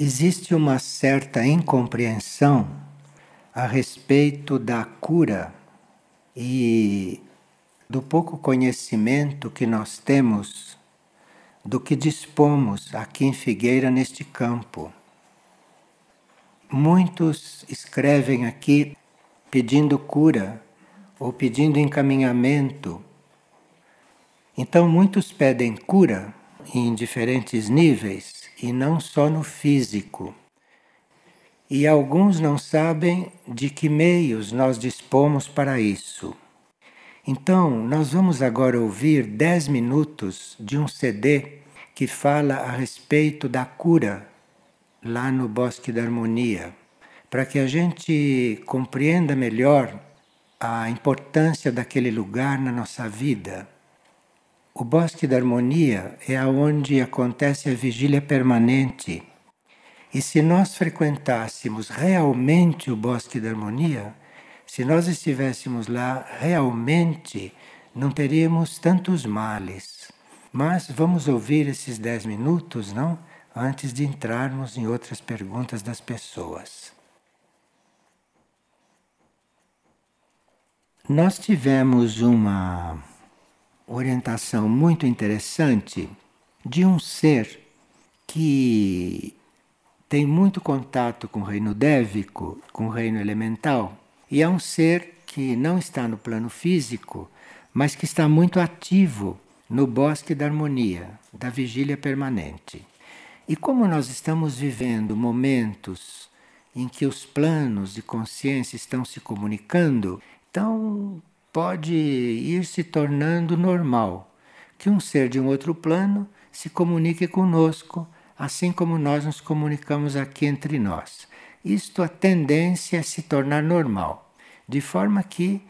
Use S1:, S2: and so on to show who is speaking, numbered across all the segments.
S1: Existe uma certa incompreensão a respeito da cura e do pouco conhecimento que nós temos do que dispomos aqui em Figueira neste campo. Muitos escrevem aqui pedindo cura ou pedindo encaminhamento. Então, muitos pedem cura em diferentes níveis e não só no físico. E alguns não sabem de que meios nós dispomos para isso. Então, nós vamos agora ouvir 10 minutos de um CD que fala a respeito da cura lá no Bosque da Harmonia, para que a gente compreenda melhor a importância daquele lugar na nossa vida. O Bosque da Harmonia é onde acontece a vigília permanente. E se nós frequentássemos realmente o Bosque da Harmonia, se nós estivéssemos lá realmente, não teríamos tantos males. Mas vamos ouvir esses dez minutos, não? Antes de entrarmos em outras perguntas das pessoas. Nós tivemos uma orientação muito interessante de um ser que tem muito contato com o reino dévico, com o reino elemental, e é um ser que não está no plano físico, mas que está muito ativo no bosque da harmonia, da vigília permanente. E como nós estamos vivendo momentos em que os planos de consciência estão se comunicando, então pode ir se tornando normal que um ser de um outro plano se comunique conosco, assim como nós nos comunicamos aqui entre nós. Isto a tendência é se tornar normal, de forma que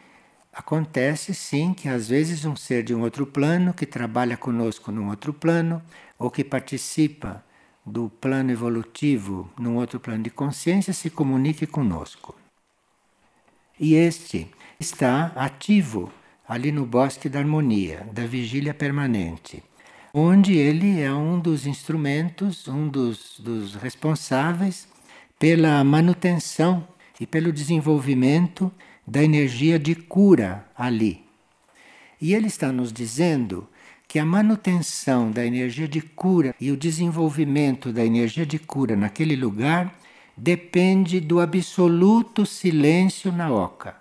S1: acontece sim que às vezes um ser de um outro plano que trabalha conosco num outro plano ou que participa do plano evolutivo num outro plano de consciência se comunique conosco. E este está ativo ali no Bosque da Harmonia, da Vigília Permanente, onde ele é um dos instrumentos, um dos, dos responsáveis pela manutenção e pelo desenvolvimento da energia de cura ali. E ele está nos dizendo que a manutenção da energia de cura e o desenvolvimento da energia de cura naquele lugar depende do absoluto silêncio na oca.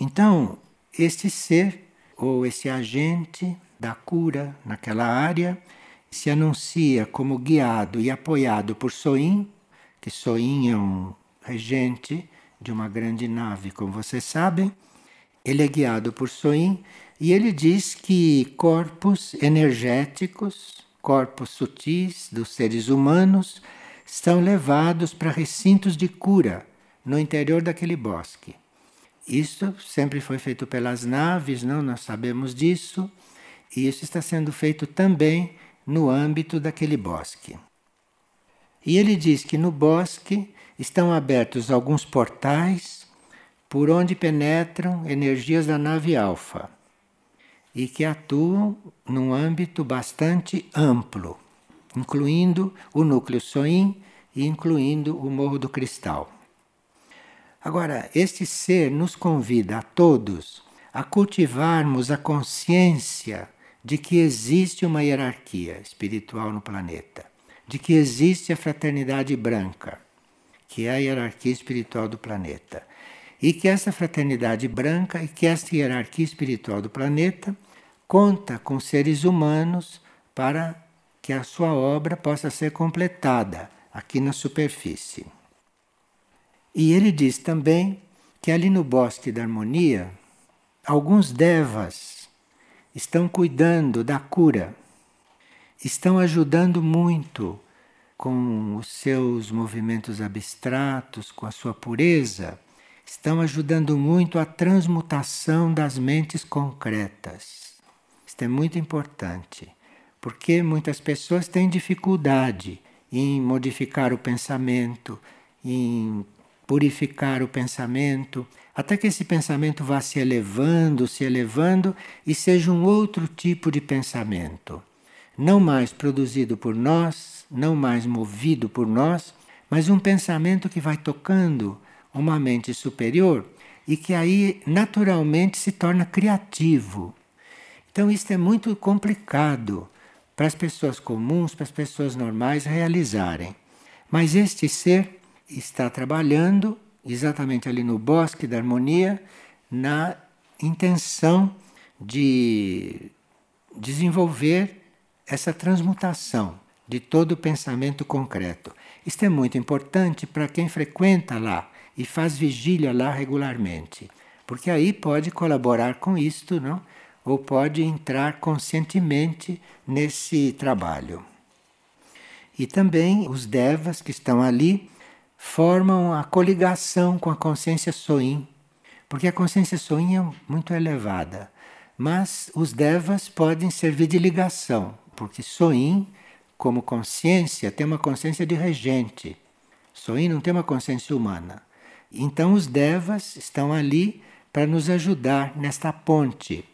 S1: Então, este ser ou esse agente da cura naquela área se anuncia como guiado e apoiado por Soin, que Soin é um regente de uma grande nave, como vocês sabem. Ele é guiado por Soin e ele diz que corpos energéticos, corpos sutis dos seres humanos, são levados para recintos de cura no interior daquele bosque. Isso sempre foi feito pelas naves, não? Nós sabemos disso. E isso está sendo feito também no âmbito daquele bosque. E ele diz que no bosque estão abertos alguns portais por onde penetram energias da nave alfa e que atuam num âmbito bastante amplo, incluindo o núcleo Soin e incluindo o Morro do Cristal. Agora, este ser nos convida a todos a cultivarmos a consciência de que existe uma hierarquia espiritual no planeta, de que existe a fraternidade branca, que é a hierarquia espiritual do planeta, e que essa fraternidade branca e que essa hierarquia espiritual do planeta conta com seres humanos para que a sua obra possa ser completada aqui na superfície. E ele diz também que ali no bosque da harmonia, alguns devas estão cuidando da cura, estão ajudando muito com os seus movimentos abstratos, com a sua pureza, estão ajudando muito a transmutação das mentes concretas. Isto é muito importante, porque muitas pessoas têm dificuldade em modificar o pensamento, em purificar o pensamento, até que esse pensamento vá se elevando, se elevando e seja um outro tipo de pensamento. não mais produzido por nós, não mais movido por nós, mas um pensamento que vai tocando uma mente superior e que aí naturalmente se torna criativo. Então, isso é muito complicado para as pessoas comuns, para as pessoas normais realizarem. Mas este ser está trabalhando exatamente ali no bosque da harmonia, na intenção de desenvolver essa transmutação de todo o pensamento concreto. Isto é muito importante para quem frequenta lá e faz vigília lá regularmente, porque aí pode colaborar com isto, não? Ou pode entrar conscientemente nesse trabalho. E também os devas que estão ali formam a coligação com a consciência soim, porque a consciência soim é muito elevada, mas os devas podem servir de ligação, porque soim, como consciência, tem uma consciência de regente. Soim não tem uma consciência humana. Então os devas estão ali para nos ajudar nesta ponte.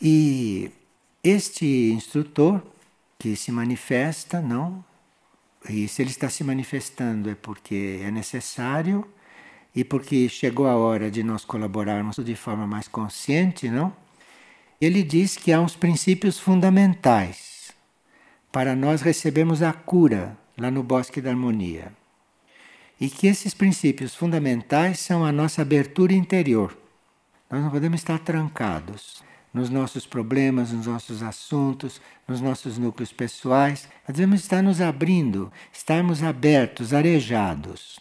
S1: E este instrutor que se manifesta, não? E se ele está se manifestando é porque é necessário e porque chegou a hora de nós colaborarmos de forma mais consciente, não? Ele diz que há uns princípios fundamentais para nós recebermos a cura lá no Bosque da Harmonia e que esses princípios fundamentais são a nossa abertura interior. Nós não podemos estar trancados nos nossos problemas, nos nossos assuntos, nos nossos núcleos pessoais. Nós devemos estar nos abrindo, estarmos abertos, arejados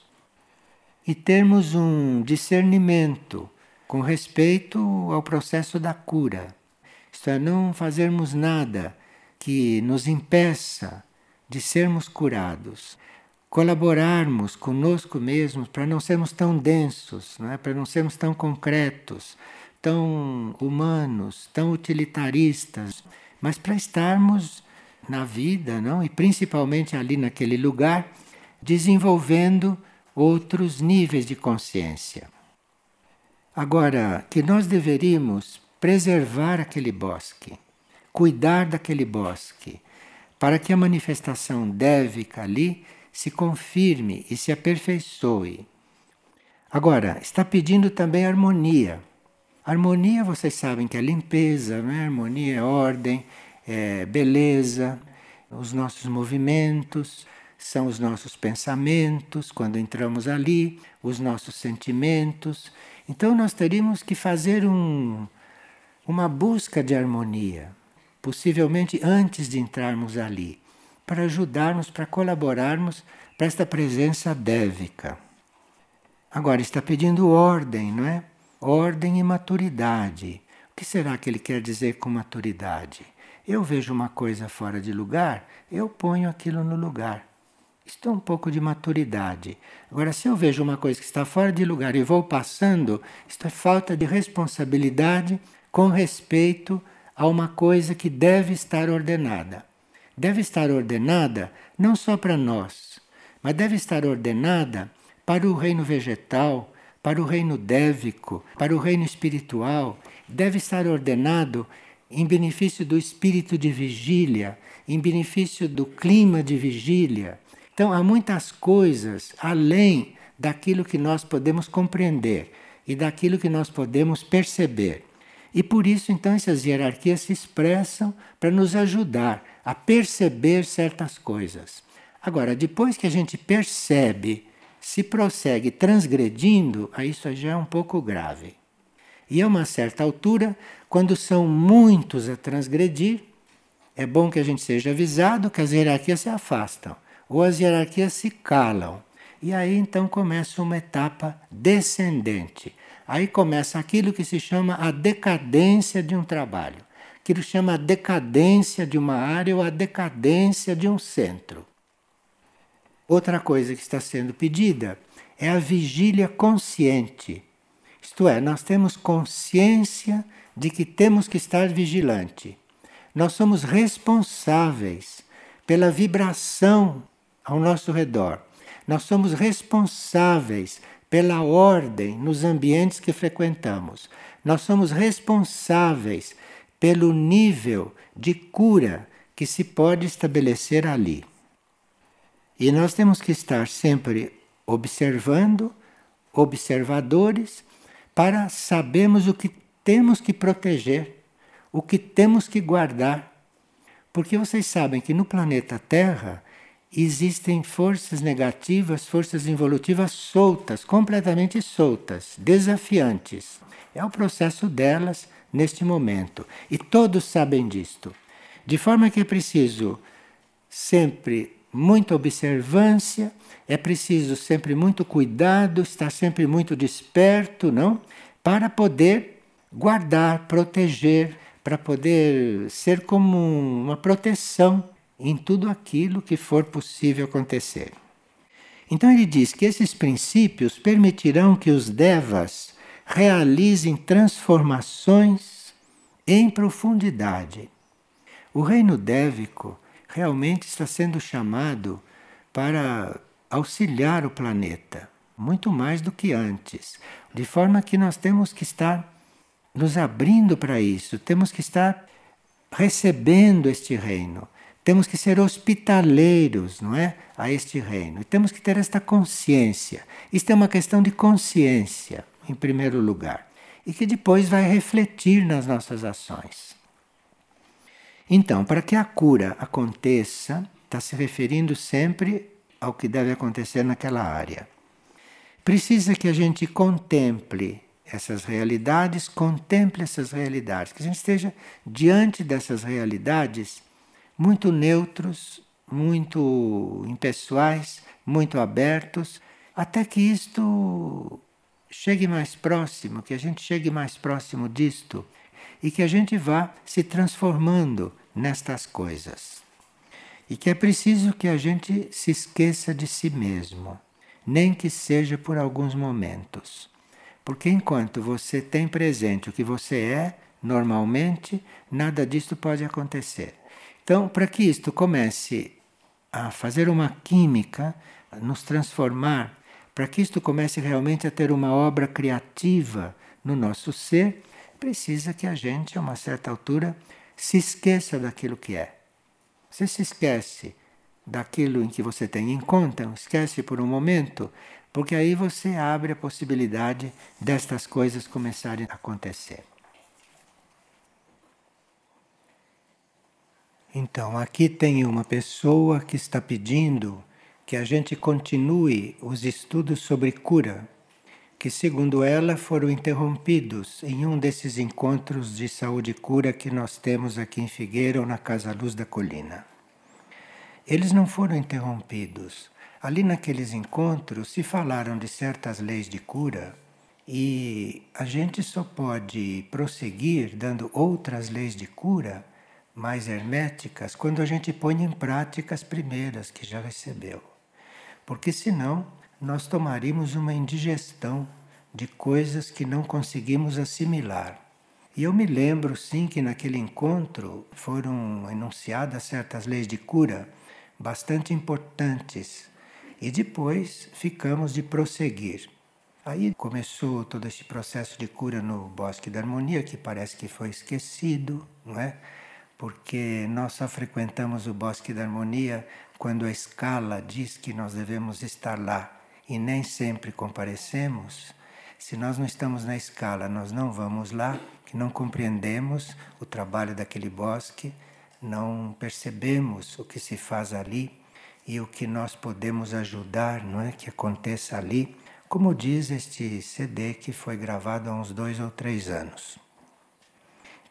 S1: e termos um discernimento com respeito ao processo da cura. Isto é, não fazermos nada que nos impeça de sermos curados colaborarmos conosco mesmos para não sermos tão densos, não é? para não sermos tão concretos, tão humanos, tão utilitaristas, mas para estarmos na vida, não? E principalmente ali naquele lugar, desenvolvendo outros níveis de consciência. Agora, que nós deveríamos preservar aquele bosque, cuidar daquele bosque, para que a manifestação dévica ali se confirme e se aperfeiçoe. Agora, está pedindo também harmonia. Harmonia, vocês sabem que é limpeza, né? harmonia é ordem, é beleza, os nossos movimentos, são os nossos pensamentos quando entramos ali, os nossos sentimentos. Então nós teríamos que fazer um, uma busca de harmonia, possivelmente antes de entrarmos ali para ajudarmos, para colaborarmos para esta presença dévica. Agora, está pedindo ordem, não é? Ordem e maturidade. O que será que ele quer dizer com maturidade? Eu vejo uma coisa fora de lugar, eu ponho aquilo no lugar. Isto é um pouco de maturidade. Agora, se eu vejo uma coisa que está fora de lugar e vou passando, isto é falta de responsabilidade com respeito a uma coisa que deve estar ordenada deve estar ordenada não só para nós, mas deve estar ordenada para o reino vegetal, para o reino dévico, para o reino espiritual, deve estar ordenado em benefício do espírito de vigília, em benefício do clima de vigília. Então há muitas coisas além daquilo que nós podemos compreender e daquilo que nós podemos perceber. E por isso então essas hierarquias se expressam para nos ajudar a perceber certas coisas. Agora, depois que a gente percebe, se prossegue transgredindo, aí isso já é um pouco grave. E a uma certa altura, quando são muitos a transgredir, é bom que a gente seja avisado que as hierarquias se afastam ou as hierarquias se calam. E aí então começa uma etapa descendente. Aí começa aquilo que se chama a decadência de um trabalho que ele chama a decadência de uma área ou a decadência de um centro. Outra coisa que está sendo pedida é a vigília consciente. Isto é, nós temos consciência de que temos que estar vigilante. Nós somos responsáveis pela vibração ao nosso redor. Nós somos responsáveis pela ordem nos ambientes que frequentamos. Nós somos responsáveis pelo nível de cura que se pode estabelecer ali. E nós temos que estar sempre observando, observadores, para sabermos o que temos que proteger, o que temos que guardar. Porque vocês sabem que no planeta Terra existem forças negativas, forças involutivas soltas, completamente soltas, desafiantes. É o processo delas neste momento. E todos sabem disto. De forma que é preciso sempre muita observância, é preciso sempre muito cuidado, estar sempre muito desperto, não? Para poder guardar, proteger, para poder ser como uma proteção em tudo aquilo que for possível acontecer. Então ele diz que esses princípios permitirão que os devas realizem transformações em profundidade. O reino dévico realmente está sendo chamado para auxiliar o planeta, muito mais do que antes, de forma que nós temos que estar nos abrindo para isso, temos que estar recebendo este reino, temos que ser hospitaleiros, não é, a este reino. E temos que ter esta consciência. Isto é uma questão de consciência, em primeiro lugar, e que depois vai refletir nas nossas ações. Então, para que a cura aconteça, está se referindo sempre ao que deve acontecer naquela área. Precisa que a gente contemple essas realidades, contemple essas realidades, que a gente esteja diante dessas realidades muito neutros, muito impessoais, muito abertos, até que isto chegue mais próximo, que a gente chegue mais próximo disto e que a gente vá se transformando nestas coisas. E que é preciso que a gente se esqueça de si mesmo, nem que seja por alguns momentos. Porque enquanto você tem presente o que você é, normalmente, nada disto pode acontecer. Então, para que isto comece a fazer uma química, nos transformar, para que isto comece realmente a ter uma obra criativa no nosso ser, precisa que a gente, a uma certa altura, se esqueça daquilo que é. Você se esquece daquilo em que você tem em conta, esquece por um momento, porque aí você abre a possibilidade destas coisas começarem a acontecer. Então, aqui tem uma pessoa que está pedindo que a gente continue os estudos sobre cura, que, segundo ela, foram interrompidos em um desses encontros de saúde e cura que nós temos aqui em Figueira ou na Casa Luz da Colina. Eles não foram interrompidos. Ali naqueles encontros se falaram de certas leis de cura e a gente só pode prosseguir dando outras leis de cura mais herméticas quando a gente põe em prática as primeiras que já recebeu. Porque senão nós tomaríamos uma indigestão de coisas que não conseguimos assimilar. E eu me lembro sim que naquele encontro foram enunciadas certas leis de cura bastante importantes e depois ficamos de prosseguir. Aí começou todo esse processo de cura no Bosque da Harmonia, que parece que foi esquecido, não é? porque nós só frequentamos o Bosque da Harmonia quando a escala diz que nós devemos estar lá e nem sempre comparecemos. Se nós não estamos na escala, nós não vamos lá, que não compreendemos o trabalho daquele bosque, não percebemos o que se faz ali e o que nós podemos ajudar, não é, que aconteça ali, como diz este CD que foi gravado há uns dois ou três anos.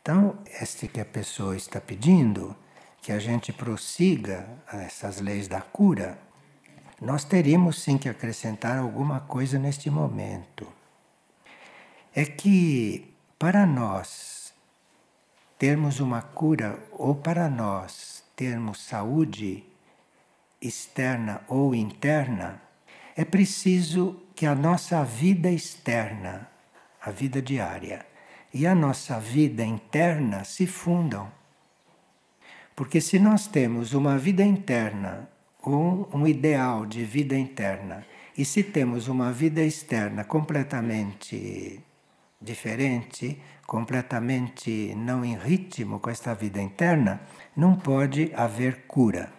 S1: Então, este que a pessoa está pedindo, que a gente prossiga essas leis da cura, nós teríamos sim que acrescentar alguma coisa neste momento. É que para nós termos uma cura ou para nós termos saúde externa ou interna, é preciso que a nossa vida externa, a vida diária, e a nossa vida interna se fundam. Porque se nós temos uma vida interna, ou um ideal de vida interna, e se temos uma vida externa completamente diferente, completamente não em ritmo com esta vida interna, não pode haver cura.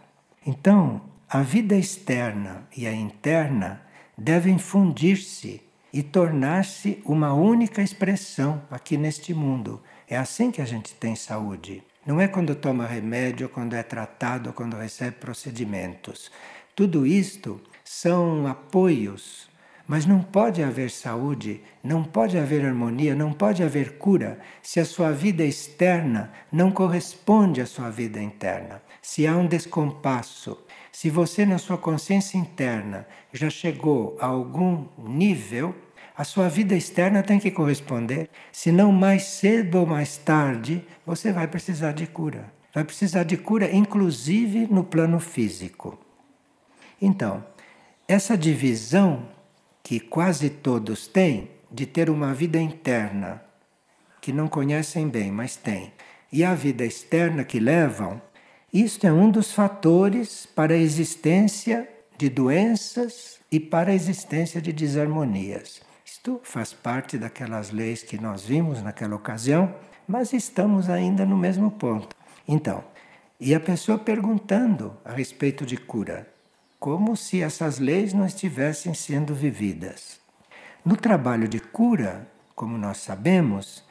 S1: Então, a vida externa e a interna devem fundir-se e tornar-se uma única expressão aqui neste mundo. É assim que a gente tem saúde. Não é quando toma remédio, quando é tratado, quando recebe procedimentos. Tudo isto são apoios, mas não pode haver saúde, não pode haver harmonia, não pode haver cura se a sua vida externa não corresponde à sua vida interna. Se há um descompasso, se você na sua consciência interna já chegou a algum nível, a sua vida externa tem que corresponder, senão mais cedo ou mais tarde você vai precisar de cura. Vai precisar de cura, inclusive no plano físico. Então, essa divisão que quase todos têm de ter uma vida interna, que não conhecem bem, mas têm, e a vida externa que levam, isto é um dos fatores para a existência de doenças e para a existência de desarmonias. Isto faz parte daquelas leis que nós vimos naquela ocasião, mas estamos ainda no mesmo ponto. Então, e a pessoa perguntando a respeito de cura, como se essas leis não estivessem sendo vividas. No trabalho de cura, como nós sabemos,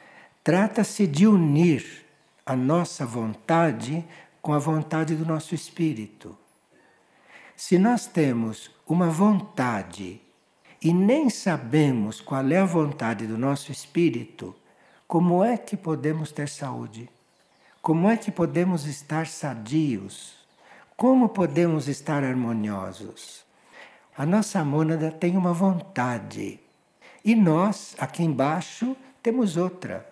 S1: trata-se de unir a nossa vontade com a vontade do nosso espírito. Se nós temos uma vontade e nem sabemos qual é a vontade do nosso espírito, como é que podemos ter saúde? Como é que podemos estar sadios? Como podemos estar harmoniosos? A nossa mônada tem uma vontade e nós, aqui embaixo, temos outra.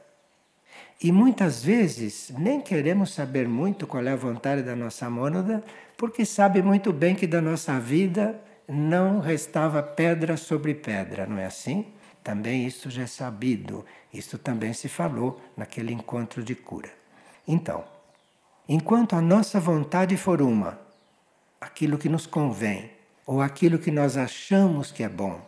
S1: E muitas vezes nem queremos saber muito qual é a vontade da nossa mônada, porque sabe muito bem que da nossa vida não restava pedra sobre pedra, não é assim? Também isso já é sabido, isso também se falou naquele encontro de cura. Então, enquanto a nossa vontade for uma, aquilo que nos convém, ou aquilo que nós achamos que é bom,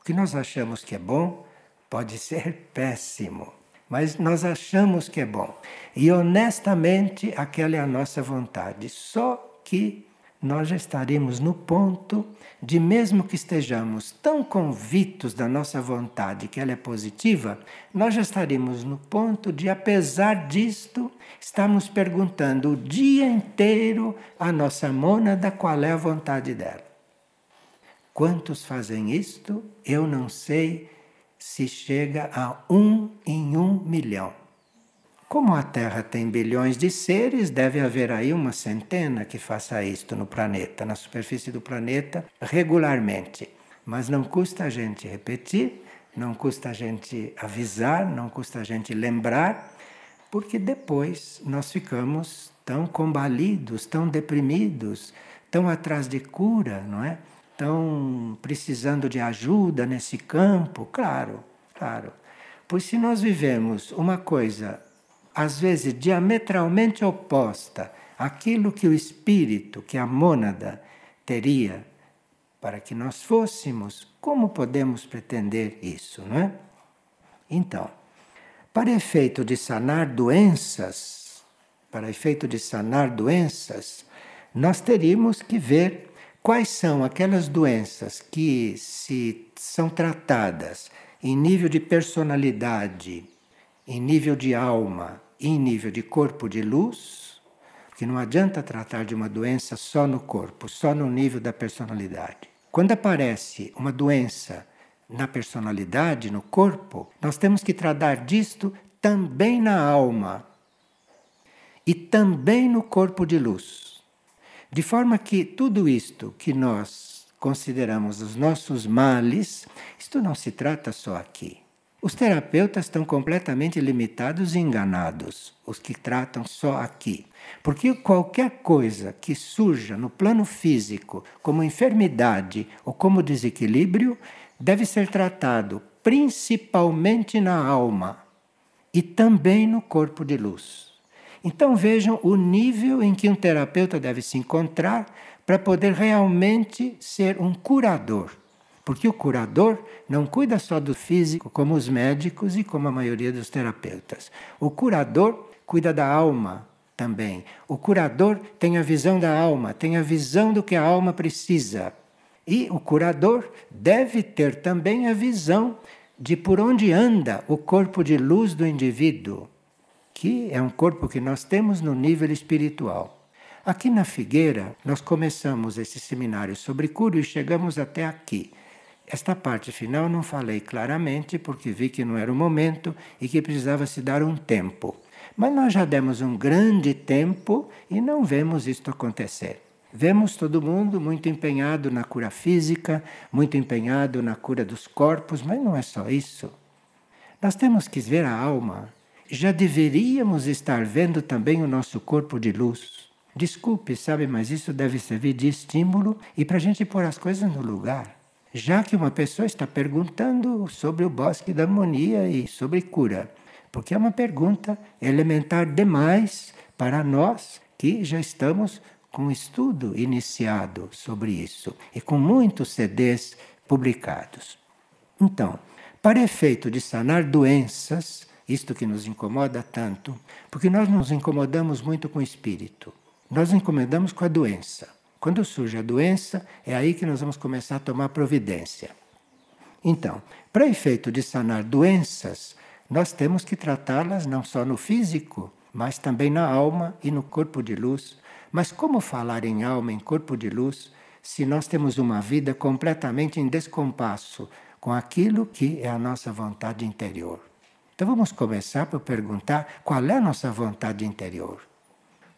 S1: o que nós achamos que é bom pode ser péssimo mas nós achamos que é bom. E honestamente, aquela é a nossa vontade. Só que nós já estaremos no ponto de, mesmo que estejamos tão convictos da nossa vontade que ela é positiva, nós já estaremos no ponto de, apesar disto, estarmos perguntando o dia inteiro à nossa mônada qual é a vontade dela. Quantos fazem isto? Eu não sei se chega a um em um milhão. Como a Terra tem bilhões de seres, deve haver aí uma centena que faça isto no planeta, na superfície do planeta, regularmente. Mas não custa a gente repetir, não custa a gente avisar, não custa a gente lembrar, porque depois nós ficamos tão combalidos, tão deprimidos, tão atrás de cura, não é? estão precisando de ajuda nesse campo? Claro, claro. Pois se nós vivemos uma coisa, às vezes diametralmente oposta àquilo que o espírito, que a mônada, teria para que nós fôssemos, como podemos pretender isso, não é? Então, para efeito de sanar doenças, para efeito de sanar doenças, nós teríamos que ver Quais são aquelas doenças que, se são tratadas em nível de personalidade, em nível de alma e em nível de corpo de luz? Porque não adianta tratar de uma doença só no corpo, só no nível da personalidade. Quando aparece uma doença na personalidade, no corpo, nós temos que tratar disto também na alma e também no corpo de luz. De forma que tudo isto que nós consideramos os nossos males, isto não se trata só aqui. Os terapeutas estão completamente limitados e enganados, os que tratam só aqui. Porque qualquer coisa que surja no plano físico como enfermidade ou como desequilíbrio deve ser tratado principalmente na alma e também no corpo de luz. Então vejam o nível em que um terapeuta deve se encontrar para poder realmente ser um curador. Porque o curador não cuida só do físico, como os médicos e como a maioria dos terapeutas. O curador cuida da alma também. O curador tem a visão da alma, tem a visão do que a alma precisa. E o curador deve ter também a visão de por onde anda o corpo de luz do indivíduo, que é um corpo que nós temos no nível espiritual. Aqui na Figueira, nós começamos esse seminário sobre cura e chegamos até aqui. Esta parte final não falei claramente porque vi que não era o momento e que precisava se dar um tempo. Mas nós já demos um grande tempo e não vemos isto acontecer. Vemos todo mundo muito empenhado na cura física, muito empenhado na cura dos corpos, mas não é só isso. Nós temos que ver a alma. Já deveríamos estar vendo também o nosso corpo de luz. Desculpe, sabe, mas isso deve servir de estímulo e para a gente pôr as coisas no lugar já que uma pessoa está perguntando sobre o bosque da harmonia e sobre cura, porque é uma pergunta elementar demais para nós que já estamos com estudo iniciado sobre isso e com muitos CDs publicados. Então, para efeito de sanar doenças, isto que nos incomoda tanto, porque nós nos incomodamos muito com o espírito, nós nos incomodamos com a doença. Quando surge a doença, é aí que nós vamos começar a tomar providência. Então, para efeito de sanar doenças, nós temos que tratá-las não só no físico, mas também na alma e no corpo de luz. Mas como falar em alma, em corpo de luz, se nós temos uma vida completamente em descompasso com aquilo que é a nossa vontade interior? Então vamos começar por perguntar qual é a nossa vontade interior.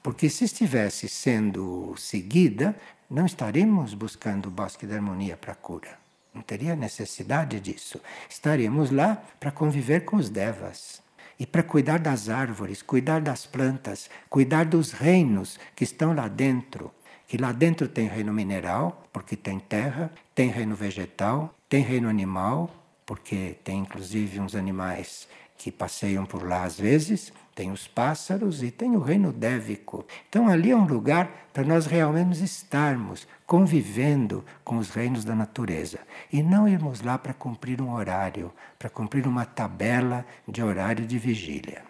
S1: Porque se estivesse sendo seguida, não estaríamos buscando o bosque da harmonia para cura. Não teria necessidade disso. Estaríamos lá para conviver com os devas e para cuidar das árvores, cuidar das plantas, cuidar dos reinos que estão lá dentro. Que lá dentro tem reino mineral, porque tem terra, tem reino vegetal, tem reino animal, porque tem inclusive uns animais que passeiam por lá às vezes, tem os pássaros e tem o reino dévico. Então ali é um lugar para nós realmente estarmos convivendo com os reinos da natureza e não irmos lá para cumprir um horário, para cumprir uma tabela de horário de vigília.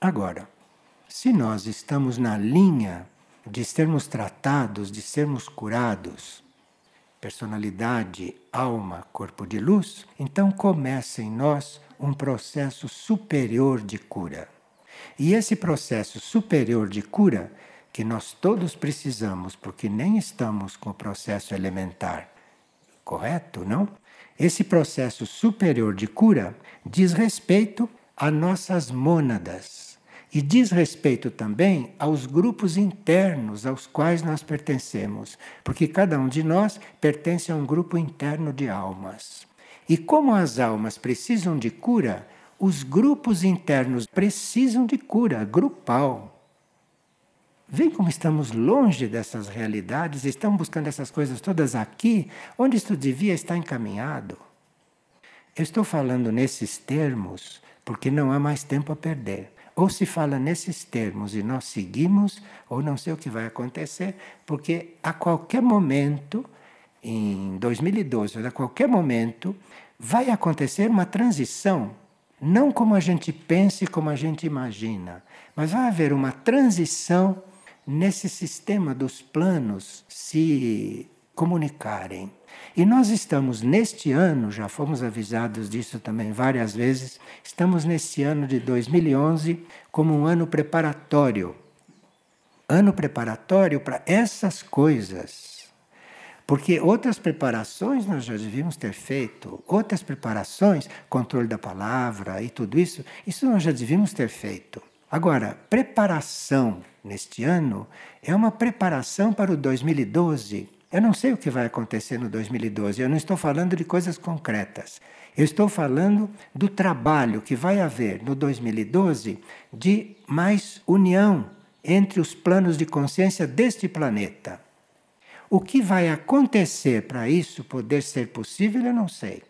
S1: Agora, se nós estamos na linha de sermos tratados, de sermos curados, personalidade, alma, corpo de luz, então começa em nós um processo superior de cura. E esse processo superior de cura, que nós todos precisamos, porque nem estamos com o processo elementar, correto, não? Esse processo superior de cura diz respeito a nossas mônadas e diz respeito também aos grupos internos aos quais nós pertencemos, porque cada um de nós pertence a um grupo interno de almas. E como as almas precisam de cura, os grupos internos precisam de cura grupal. Vem como estamos longe dessas realidades, estamos buscando essas coisas todas aqui, onde isso devia estar encaminhado. Eu estou falando nesses termos porque não há mais tempo a perder. Ou se fala nesses termos e nós seguimos, ou não sei o que vai acontecer, porque a qualquer momento, em 2012, a qualquer momento, vai acontecer uma transição não como a gente pensa e como a gente imagina, mas vai haver uma transição nesse sistema dos planos se comunicarem. E nós estamos neste ano, já fomos avisados disso também várias vezes, estamos neste ano de 2011 como um ano preparatório. Ano preparatório para essas coisas porque outras preparações nós já devíamos ter feito, outras preparações, controle da palavra e tudo isso, isso nós já devíamos ter feito. Agora, preparação neste ano é uma preparação para o 2012. Eu não sei o que vai acontecer no 2012, eu não estou falando de coisas concretas. Eu estou falando do trabalho que vai haver no 2012 de mais união entre os planos de consciência deste planeta. O que vai acontecer para isso poder ser possível, eu não sei.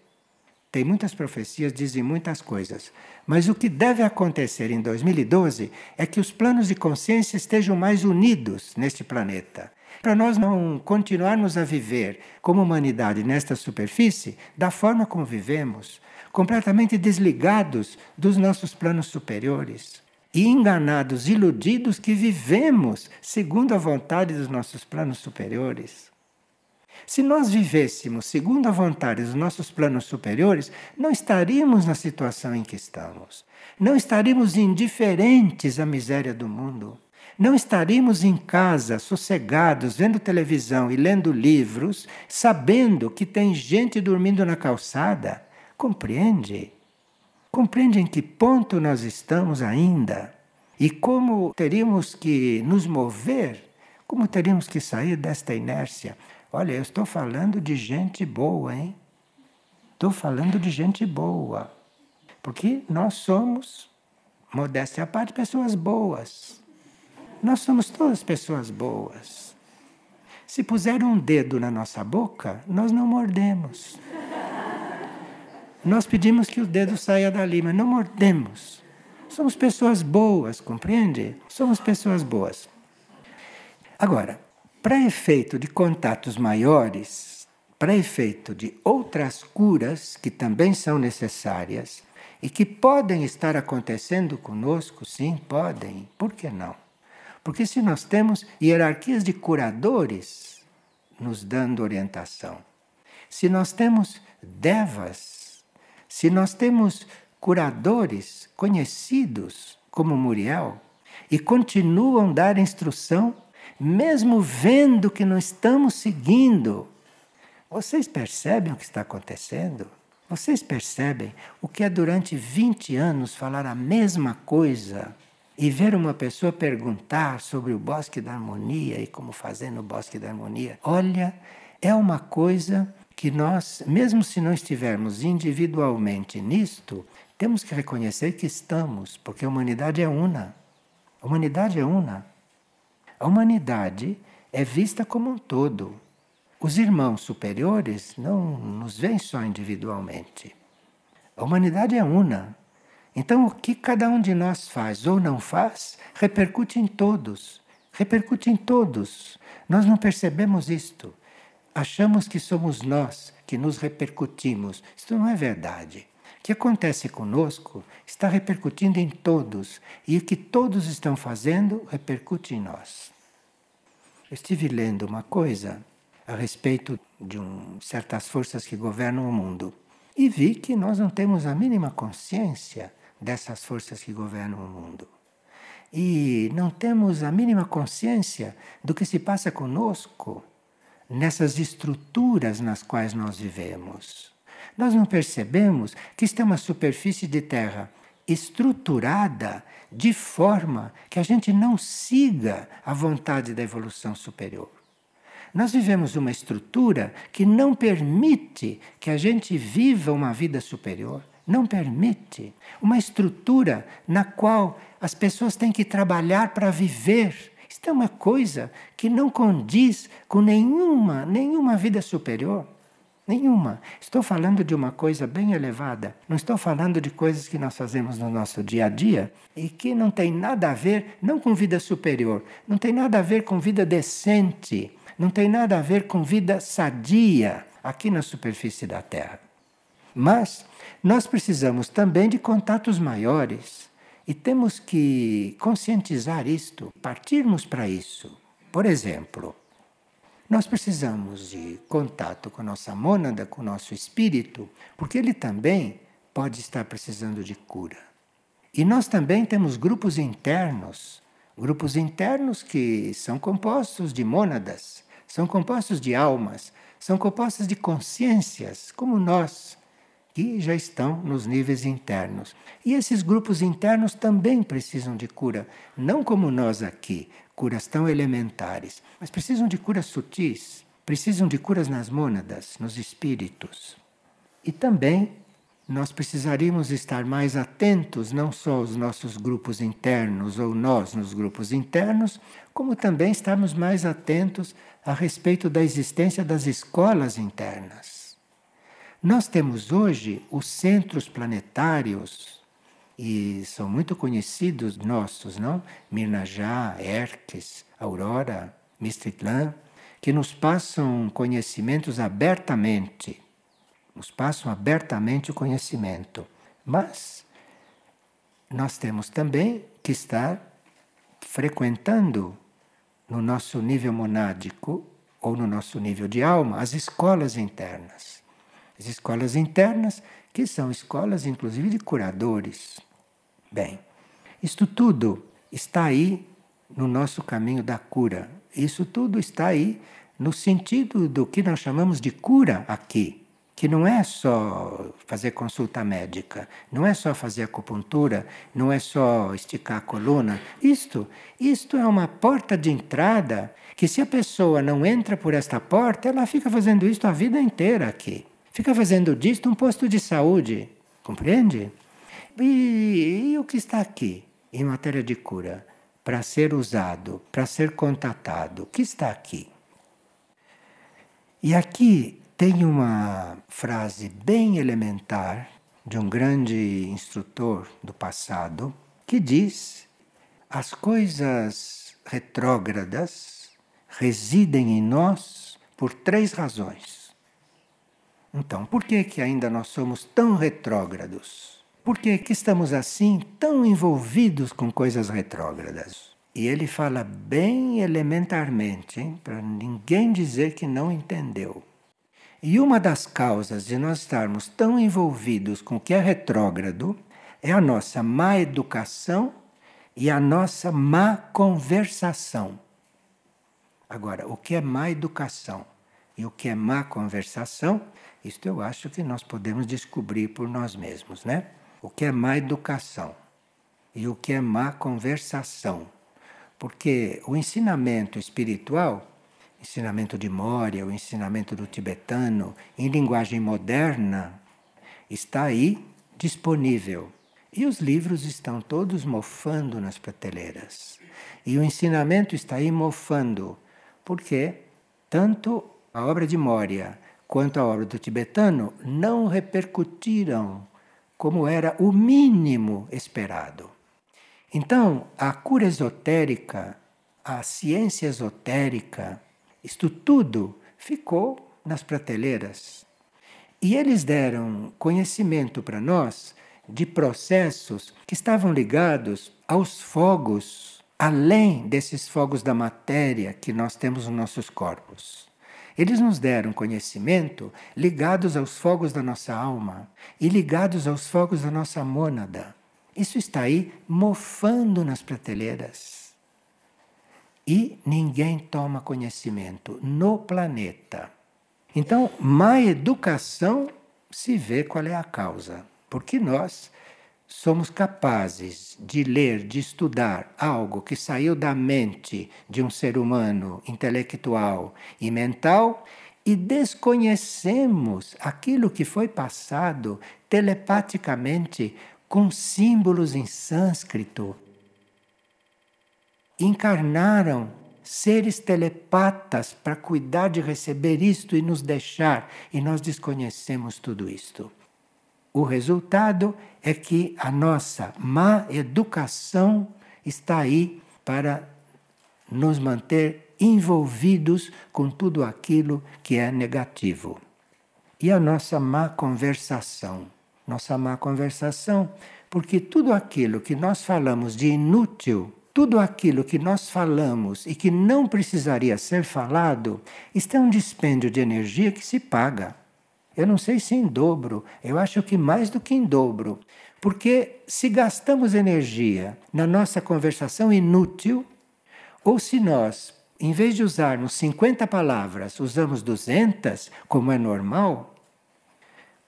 S1: Tem muitas profecias, dizem muitas coisas. Mas o que deve acontecer em 2012 é que os planos de consciência estejam mais unidos neste planeta. Para nós não continuarmos a viver como humanidade nesta superfície da forma como vivemos, completamente desligados dos nossos planos superiores e enganados, iludidos que vivemos segundo a vontade dos nossos planos superiores. Se nós vivêssemos segundo a vontade dos nossos planos superiores, não estaríamos na situação em que estamos. Não estaríamos indiferentes à miséria do mundo. Não estaríamos em casa, sossegados, vendo televisão e lendo livros, sabendo que tem gente dormindo na calçada. Compreende? Compreende em que ponto nós estamos ainda? E como teríamos que nos mover? Como teríamos que sair desta inércia? Olha, eu estou falando de gente boa, hein? Estou falando de gente boa. Porque nós somos, modéstia à parte, pessoas boas. Nós somos todas pessoas boas. Se puser um dedo na nossa boca, nós não mordemos. Nós pedimos que o dedo saia dali, mas não mordemos. Somos pessoas boas, compreende? Somos pessoas boas. Agora, para efeito de contatos maiores, para efeito de outras curas que também são necessárias e que podem estar acontecendo conosco, sim, podem. Por que não? Porque se nós temos hierarquias de curadores nos dando orientação, se nós temos devas se nós temos curadores conhecidos como Muriel e continuam dar instrução, mesmo vendo que não estamos seguindo, vocês percebem o que está acontecendo? Vocês percebem o que é durante 20 anos falar a mesma coisa e ver uma pessoa perguntar sobre o bosque da harmonia e como fazer no bosque da harmonia? Olha, é uma coisa que nós, mesmo se não estivermos individualmente nisto, temos que reconhecer que estamos, porque a humanidade é una. A humanidade é una. A humanidade é vista como um todo. Os irmãos superiores não nos veem só individualmente. A humanidade é una. Então, o que cada um de nós faz ou não faz repercute em todos. Repercute em todos. Nós não percebemos isto achamos que somos nós que nos repercutimos. Isto não é verdade. O que acontece conosco está repercutindo em todos e o que todos estão fazendo repercute em nós. Eu estive lendo uma coisa a respeito de um, certas forças que governam o mundo e vi que nós não temos a mínima consciência dessas forças que governam o mundo. E não temos a mínima consciência do que se passa conosco nessas estruturas nas quais nós vivemos. Nós não percebemos que isto é uma superfície de terra estruturada de forma que a gente não siga a vontade da evolução superior. Nós vivemos uma estrutura que não permite que a gente viva uma vida superior. Não permite. Uma estrutura na qual as pessoas têm que trabalhar para viver isto é uma coisa que não condiz com nenhuma, nenhuma vida superior. Nenhuma. Estou falando de uma coisa bem elevada. Não estou falando de coisas que nós fazemos no nosso dia a dia e que não tem nada a ver, não com vida superior, não tem nada a ver com vida decente, não tem nada a ver com vida sadia aqui na superfície da Terra. Mas nós precisamos também de contatos maiores e temos que conscientizar isto, partirmos para isso. Por exemplo, nós precisamos de contato com a nossa mônada, com o nosso espírito, porque ele também pode estar precisando de cura. E nós também temos grupos internos, grupos internos que são compostos de mônadas, são compostos de almas, são compostos de consciências, como nós que já estão nos níveis internos. E esses grupos internos também precisam de cura, não como nós aqui, curas tão elementares, mas precisam de curas sutis, precisam de curas nas mônadas, nos espíritos. E também nós precisaríamos estar mais atentos não só aos nossos grupos internos ou nós nos grupos internos, como também estarmos mais atentos a respeito da existência das escolas internas nós temos hoje os centros planetários, e são muito conhecidos nossos, não? Mirnajá, Herques, Aurora, Mistritlan, que nos passam conhecimentos abertamente, nos passam abertamente o conhecimento. Mas nós temos também que estar frequentando no nosso nível monádico ou no nosso nível de alma as escolas internas. As escolas internas, que são escolas inclusive de curadores. Bem, isto tudo está aí no nosso caminho da cura. Isso tudo está aí no sentido do que nós chamamos de cura aqui, que não é só fazer consulta médica, não é só fazer acupuntura, não é só esticar a coluna. Isto, isto é uma porta de entrada que se a pessoa não entra por esta porta, ela fica fazendo isto a vida inteira aqui. Fica fazendo disto um posto de saúde, compreende? E, e o que está aqui em matéria de cura? para ser usado, para ser contatado, que está aqui. E aqui tem uma frase bem elementar de um grande instrutor do passado que diz: as coisas retrógradas residem em nós por três razões. Então, por que que ainda nós somos tão retrógrados? Por que, que estamos assim tão envolvidos com coisas retrógradas? E ele fala bem elementarmente, para ninguém dizer que não entendeu. E uma das causas de nós estarmos tão envolvidos com o que é retrógrado é a nossa má educação e a nossa má conversação. Agora, o que é má educação e o que é má conversação, isto eu acho que nós podemos descobrir por nós mesmos, né? o que é má educação e o que é má conversação. Porque o ensinamento espiritual, ensinamento de Moria, o ensinamento do tibetano, em linguagem moderna, está aí disponível. E os livros estão todos mofando nas prateleiras. E o ensinamento está aí mofando, porque tanto a obra de Moria quanto a obra do tibetano não repercutiram como era o mínimo esperado. Então, a cura esotérica, a ciência esotérica, isto tudo ficou nas prateleiras. E eles deram conhecimento para nós de processos que estavam ligados aos fogos, além desses fogos da matéria que nós temos nos nossos corpos. Eles nos deram conhecimento ligados aos fogos da nossa alma e ligados aos fogos da nossa mônada. Isso está aí mofando nas prateleiras. E ninguém toma conhecimento no planeta. Então, má educação se vê qual é a causa. Porque nós somos capazes de ler, de estudar algo que saiu da mente de um ser humano intelectual e mental e desconhecemos aquilo que foi passado telepaticamente com símbolos em sânscrito. Encarnaram seres telepatas para cuidar de receber isto e nos deixar, e nós desconhecemos tudo isto. O resultado é que a nossa má educação está aí para nos manter envolvidos com tudo aquilo que é negativo. E a nossa má conversação. Nossa má conversação, porque tudo aquilo que nós falamos de inútil, tudo aquilo que nós falamos e que não precisaria ser falado, está um dispêndio de energia que se paga. Eu não sei se em dobro, eu acho que mais do que em dobro. Porque se gastamos energia na nossa conversação inútil, ou se nós, em vez de usarmos 50 palavras, usamos 200, como é normal,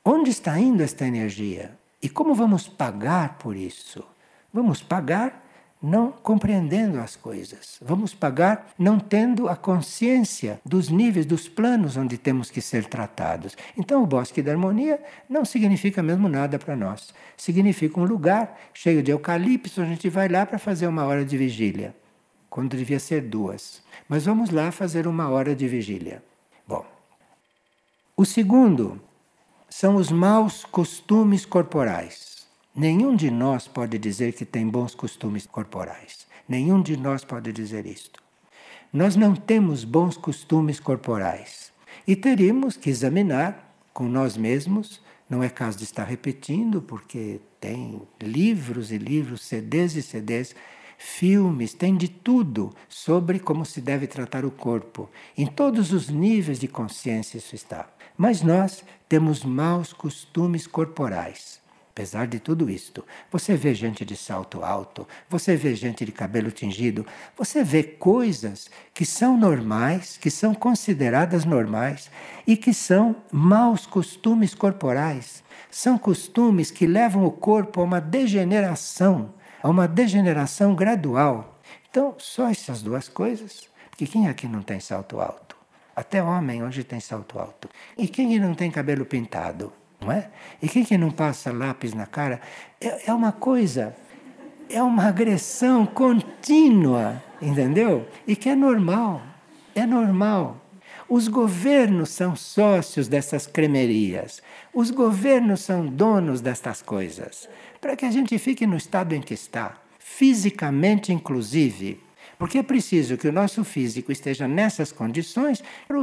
S1: onde está indo esta energia? E como vamos pagar por isso? Vamos pagar não compreendendo as coisas. Vamos pagar não tendo a consciência dos níveis, dos planos onde temos que ser tratados. Então, o bosque da harmonia não significa mesmo nada para nós. Significa um lugar cheio de eucalipto, a gente vai lá para fazer uma hora de vigília, quando devia ser duas. Mas vamos lá fazer uma hora de vigília. Bom, o segundo são os maus costumes corporais. Nenhum de nós pode dizer que tem bons costumes corporais. Nenhum de nós pode dizer isto. nós não temos bons costumes corporais. E teríamos que examinar com nós mesmos, não é caso de estar repetindo, porque tem livros e livros, CDs e CDs, filmes, tem de tudo sobre como se deve tratar o corpo. Em todos os níveis de consciência isso está. Mas nós temos maus costumes corporais. Apesar de tudo isto, você vê gente de salto alto, você vê gente de cabelo tingido, você vê coisas que são normais, que são consideradas normais e que são maus costumes corporais. São costumes que levam o corpo a uma degeneração, a uma degeneração gradual. Então, só essas duas coisas. Porque quem aqui não tem salto alto? Até homem hoje tem salto alto. E quem não tem cabelo pintado? Não é? E quem que não passa lápis na cara? É, é uma coisa, é uma agressão contínua, entendeu? E que é normal, é normal. Os governos são sócios dessas cremerias. Os governos são donos destas coisas. Para que a gente fique no estado em que está, fisicamente inclusive. Porque é preciso que o nosso físico esteja nessas condições para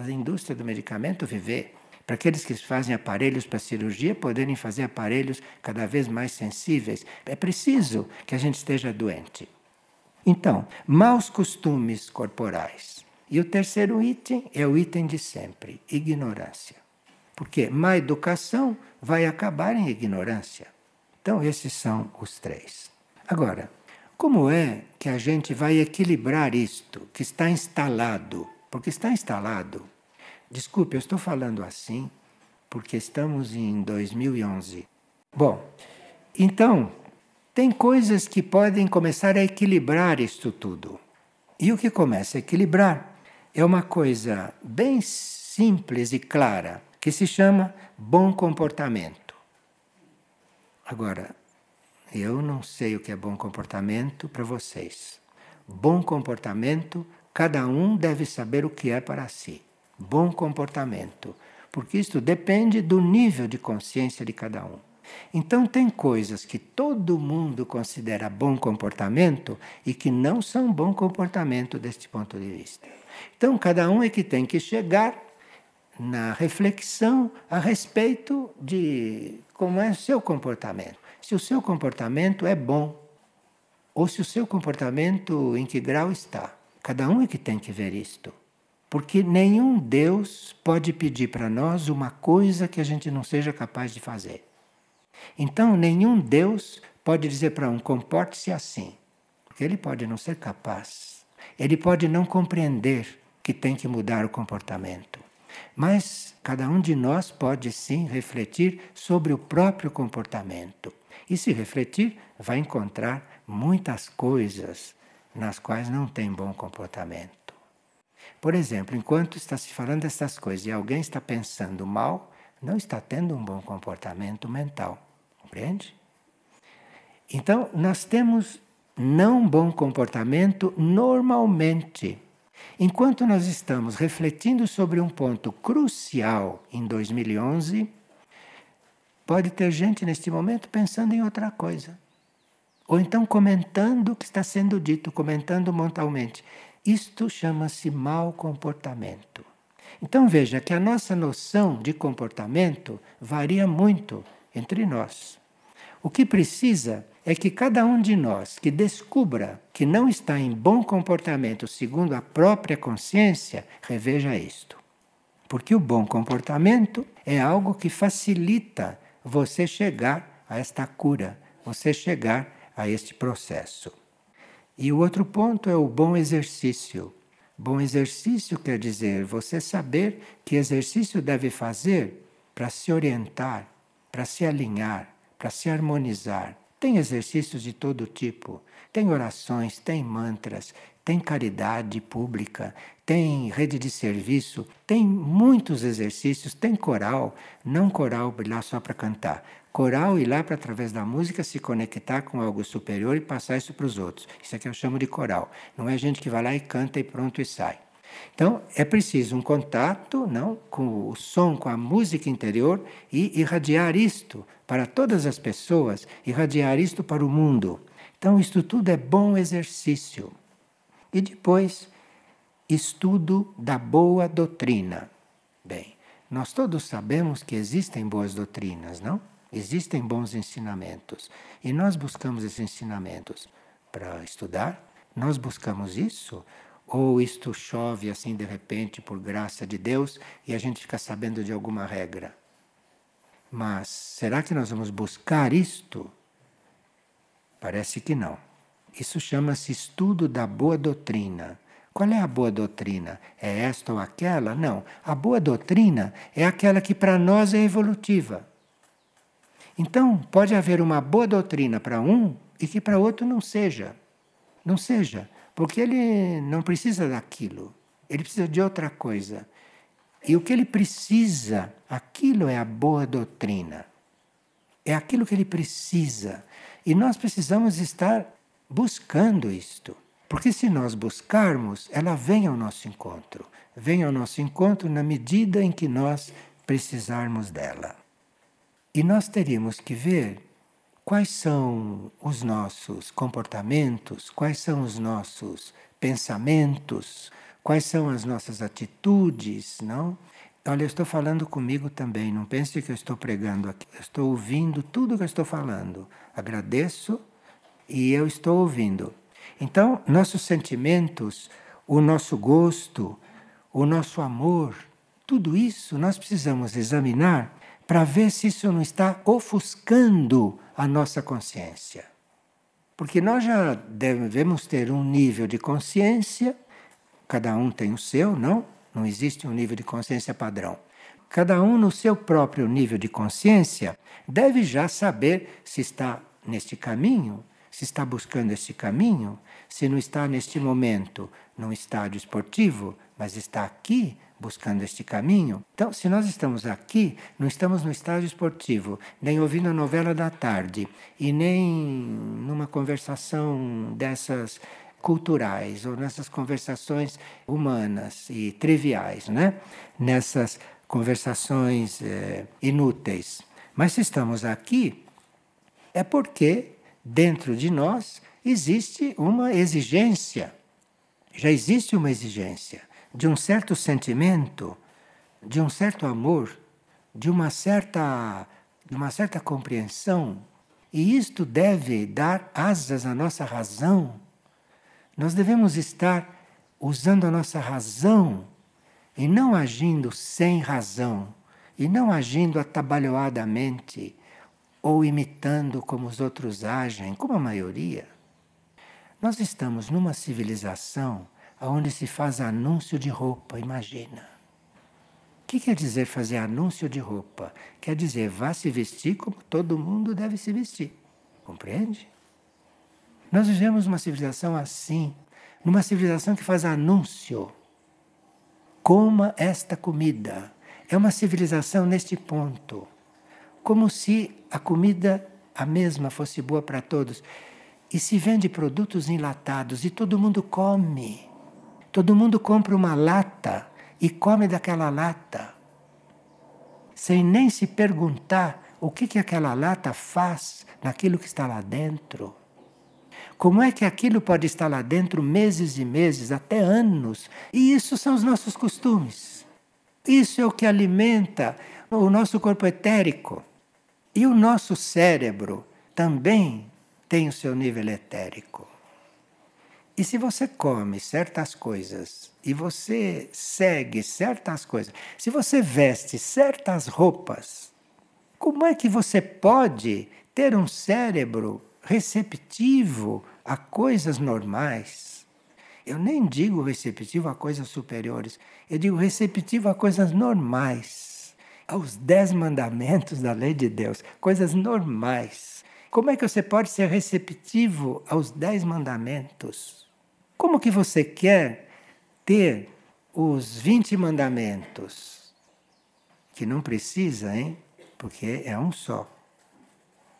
S1: a indústria do medicamento viver para aqueles que fazem aparelhos para cirurgia poderem fazer aparelhos cada vez mais sensíveis. É preciso que a gente esteja doente. Então, maus costumes corporais. E o terceiro item é o item de sempre: ignorância. Porque má educação vai acabar em ignorância. Então, esses são os três. Agora, como é que a gente vai equilibrar isto que está instalado? Porque está instalado Desculpe, eu estou falando assim porque estamos em 2011. Bom, então, tem coisas que podem começar a equilibrar isto tudo. E o que começa a equilibrar é uma coisa bem simples e clara, que se chama bom comportamento. Agora, eu não sei o que é bom comportamento para vocês. Bom comportamento, cada um deve saber o que é para si bom comportamento, porque isto depende do nível de consciência de cada um. Então, tem coisas que todo mundo considera bom comportamento e que não são bom comportamento deste ponto de vista. Então, cada um é que tem que chegar na reflexão a respeito de como é o seu comportamento. Se o seu comportamento é bom ou se o seu comportamento em que grau está. Cada um é que tem que ver isto. Porque nenhum Deus pode pedir para nós uma coisa que a gente não seja capaz de fazer. Então, nenhum Deus pode dizer para um comporte-se assim, porque ele pode não ser capaz. Ele pode não compreender que tem que mudar o comportamento. Mas cada um de nós pode sim refletir sobre o próprio comportamento. E se refletir, vai encontrar muitas coisas nas quais não tem bom comportamento. Por exemplo, enquanto está se falando dessas coisas e alguém está pensando mal, não está tendo um bom comportamento mental. Compreende? Então, nós temos não bom comportamento normalmente. Enquanto nós estamos refletindo sobre um ponto crucial em 2011, pode ter gente neste momento pensando em outra coisa. Ou então comentando o que está sendo dito, comentando mentalmente. Isto chama-se mau comportamento. Então veja que a nossa noção de comportamento varia muito entre nós. O que precisa é que cada um de nós que descubra que não está em bom comportamento segundo a própria consciência, reveja isto. Porque o bom comportamento é algo que facilita você chegar a esta cura, você chegar a este processo. E o outro ponto é o bom exercício. Bom exercício quer dizer você saber que exercício deve fazer para se orientar, para se alinhar, para se harmonizar. Tem exercícios de todo tipo. Tem orações, tem mantras, tem caridade pública, tem rede de serviço, tem muitos exercícios, tem coral, não coral lá só para cantar. Coral ir lá para, através da música, se conectar com algo superior e passar isso para os outros. Isso aqui eu chamo de coral. Não é gente que vai lá e canta e pronto e sai. Então, é preciso um contato não, com o som, com a música interior e irradiar isto para todas as pessoas, irradiar isto para o mundo. Então, isto tudo é bom exercício. E depois, estudo da boa doutrina. Bem, nós todos sabemos que existem boas doutrinas, não? Existem bons ensinamentos. E nós buscamos esses ensinamentos para estudar? Nós buscamos isso? Ou isto chove assim de repente por graça de Deus e a gente fica sabendo de alguma regra? Mas será que nós vamos buscar isto? Parece que não. Isso chama-se estudo da boa doutrina. Qual é a boa doutrina? É esta ou aquela? Não. A boa doutrina é aquela que para nós é evolutiva. Então, pode haver uma boa doutrina para um e que para outro não seja. Não seja, porque ele não precisa daquilo. Ele precisa de outra coisa. E o que ele precisa, aquilo é a boa doutrina. É aquilo que ele precisa. E nós precisamos estar buscando isto. Porque se nós buscarmos, ela vem ao nosso encontro. Vem ao nosso encontro na medida em que nós precisarmos dela. E nós teríamos que ver quais são os nossos comportamentos, quais são os nossos pensamentos, quais são as nossas atitudes, não? Olha, eu estou falando comigo também, não pense que eu estou pregando aqui. Eu estou ouvindo tudo que eu estou falando. Agradeço e eu estou ouvindo. Então, nossos sentimentos, o nosso gosto, o nosso amor, tudo isso nós precisamos examinar para ver se isso não está ofuscando a nossa consciência. Porque nós já devemos ter um nível de consciência, cada um tem o seu, não? Não existe um nível de consciência padrão. Cada um, no seu próprio nível de consciência, deve já saber se está neste caminho se está buscando esse caminho, se não está neste momento num estádio esportivo, mas está aqui buscando este caminho. Então, se nós estamos aqui, não estamos no estádio esportivo, nem ouvindo a novela da tarde e nem numa conversação dessas culturais ou nessas conversações humanas e triviais, né? Nessas conversações é, inúteis. Mas se estamos aqui, é porque dentro de nós existe uma exigência, já existe uma exigência de um certo sentimento, de um certo amor, de uma certa, de uma certa compreensão. E isto deve dar asas à nossa razão. Nós devemos estar usando a nossa razão e não agindo sem razão, e não agindo atabalhoadamente, ou imitando como os outros agem, como a maioria. Nós estamos numa civilização onde se faz anúncio de roupa, imagina. O que quer dizer fazer anúncio de roupa? Quer dizer, vá se vestir como todo mundo deve se vestir. Compreende? Nós vivemos uma civilização assim, numa civilização que faz anúncio. Coma esta comida. É uma civilização neste ponto como se a comida a mesma fosse boa para todos. E se vende produtos enlatados e todo mundo come. Todo mundo compra uma lata e come daquela lata, sem nem se perguntar o que, que aquela lata faz naquilo que está lá dentro. Como é que aquilo pode estar lá dentro meses e meses, até anos? E isso são os nossos costumes. Isso é o que alimenta o nosso corpo etérico. E o nosso cérebro também tem o seu nível etérico. E se você come certas coisas e você segue certas coisas, se você veste certas roupas, como é que você pode ter um cérebro receptivo a coisas normais? Eu nem digo receptivo a coisas superiores, eu digo receptivo a coisas normais aos dez mandamentos da lei de Deus, coisas normais. Como é que você pode ser receptivo aos dez mandamentos? Como que você quer ter os vinte mandamentos? Que não precisa, hein? Porque é um só.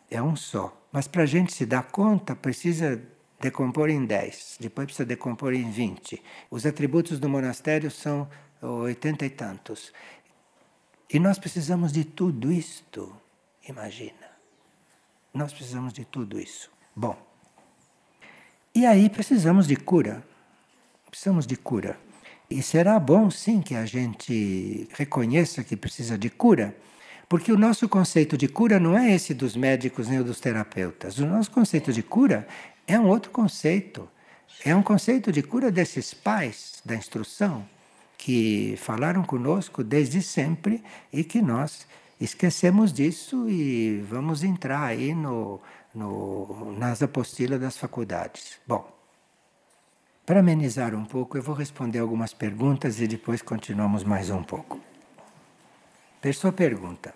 S1: É um só. Mas para a gente se dar conta, precisa decompor em dez. Depois precisa decompor em vinte. Os atributos do monastério são oitenta e tantos. E nós precisamos de tudo isto, imagina. Nós precisamos de tudo isso. Bom, e aí precisamos de cura. Precisamos de cura. E será bom, sim, que a gente reconheça que precisa de cura, porque o nosso conceito de cura não é esse dos médicos nem o dos terapeutas. O nosso conceito de cura é um outro conceito. É um conceito de cura desses pais da instrução que falaram conosco desde sempre e que nós esquecemos disso e vamos entrar aí no, no, nas apostilas das faculdades. Bom, para amenizar um pouco, eu vou responder algumas perguntas e depois continuamos mais um pouco. Pessoa pergunta: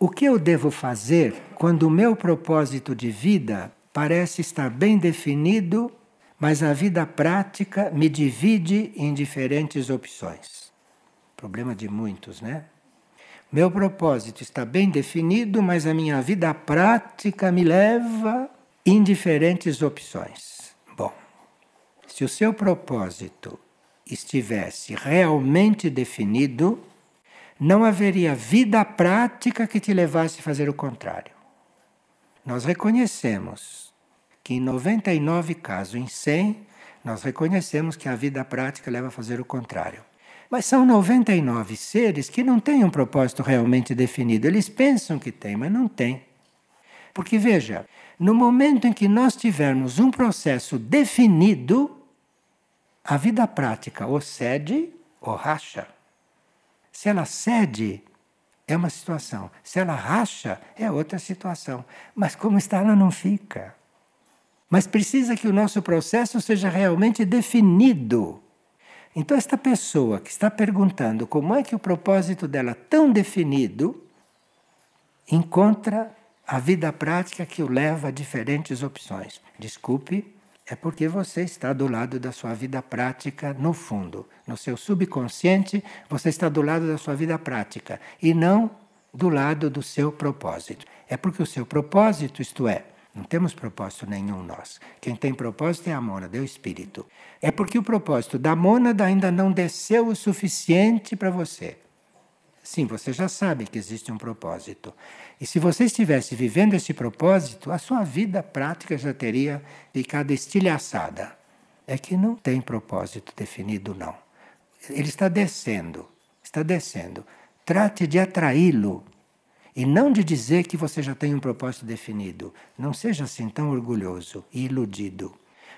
S1: O que eu devo fazer quando o meu propósito de vida parece estar bem definido, mas a vida prática me divide em diferentes opções? Problema de muitos, né? Meu propósito está bem definido, mas a minha vida prática me leva em diferentes opções. Bom, se o seu propósito estivesse realmente definido, não haveria vida prática que te levasse a fazer o contrário. Nós reconhecemos que em 99 casos em 100, nós reconhecemos que a vida prática leva a fazer o contrário. Mas são 99 seres que não têm um propósito realmente definido. Eles pensam que têm, mas não têm. Porque veja, no momento em que nós tivermos um processo definido, a vida prática ou cede ou racha. Se ela cede, é uma situação. Se ela racha, é outra situação. Mas como está, ela não fica. Mas precisa que o nosso processo seja realmente definido. Então, esta pessoa que está perguntando como é que o propósito dela, tão definido, encontra a vida prática que o leva a diferentes opções. Desculpe, é porque você está do lado da sua vida prática no fundo. No seu subconsciente, você está do lado da sua vida prática e não do lado do seu propósito. É porque o seu propósito, isto é, não temos propósito nenhum nós. Quem tem propósito é a mônada, é o espírito. É porque o propósito da mônada ainda não desceu o suficiente para você. Sim, você já sabe que existe um propósito. E se você estivesse vivendo esse propósito, a sua vida prática já teria ficado estilhaçada. É que não tem propósito definido, não. Ele está descendo, está descendo. Trate de atraí-lo e não de dizer que você já tem um propósito definido. Não seja assim tão orgulhoso e iludido.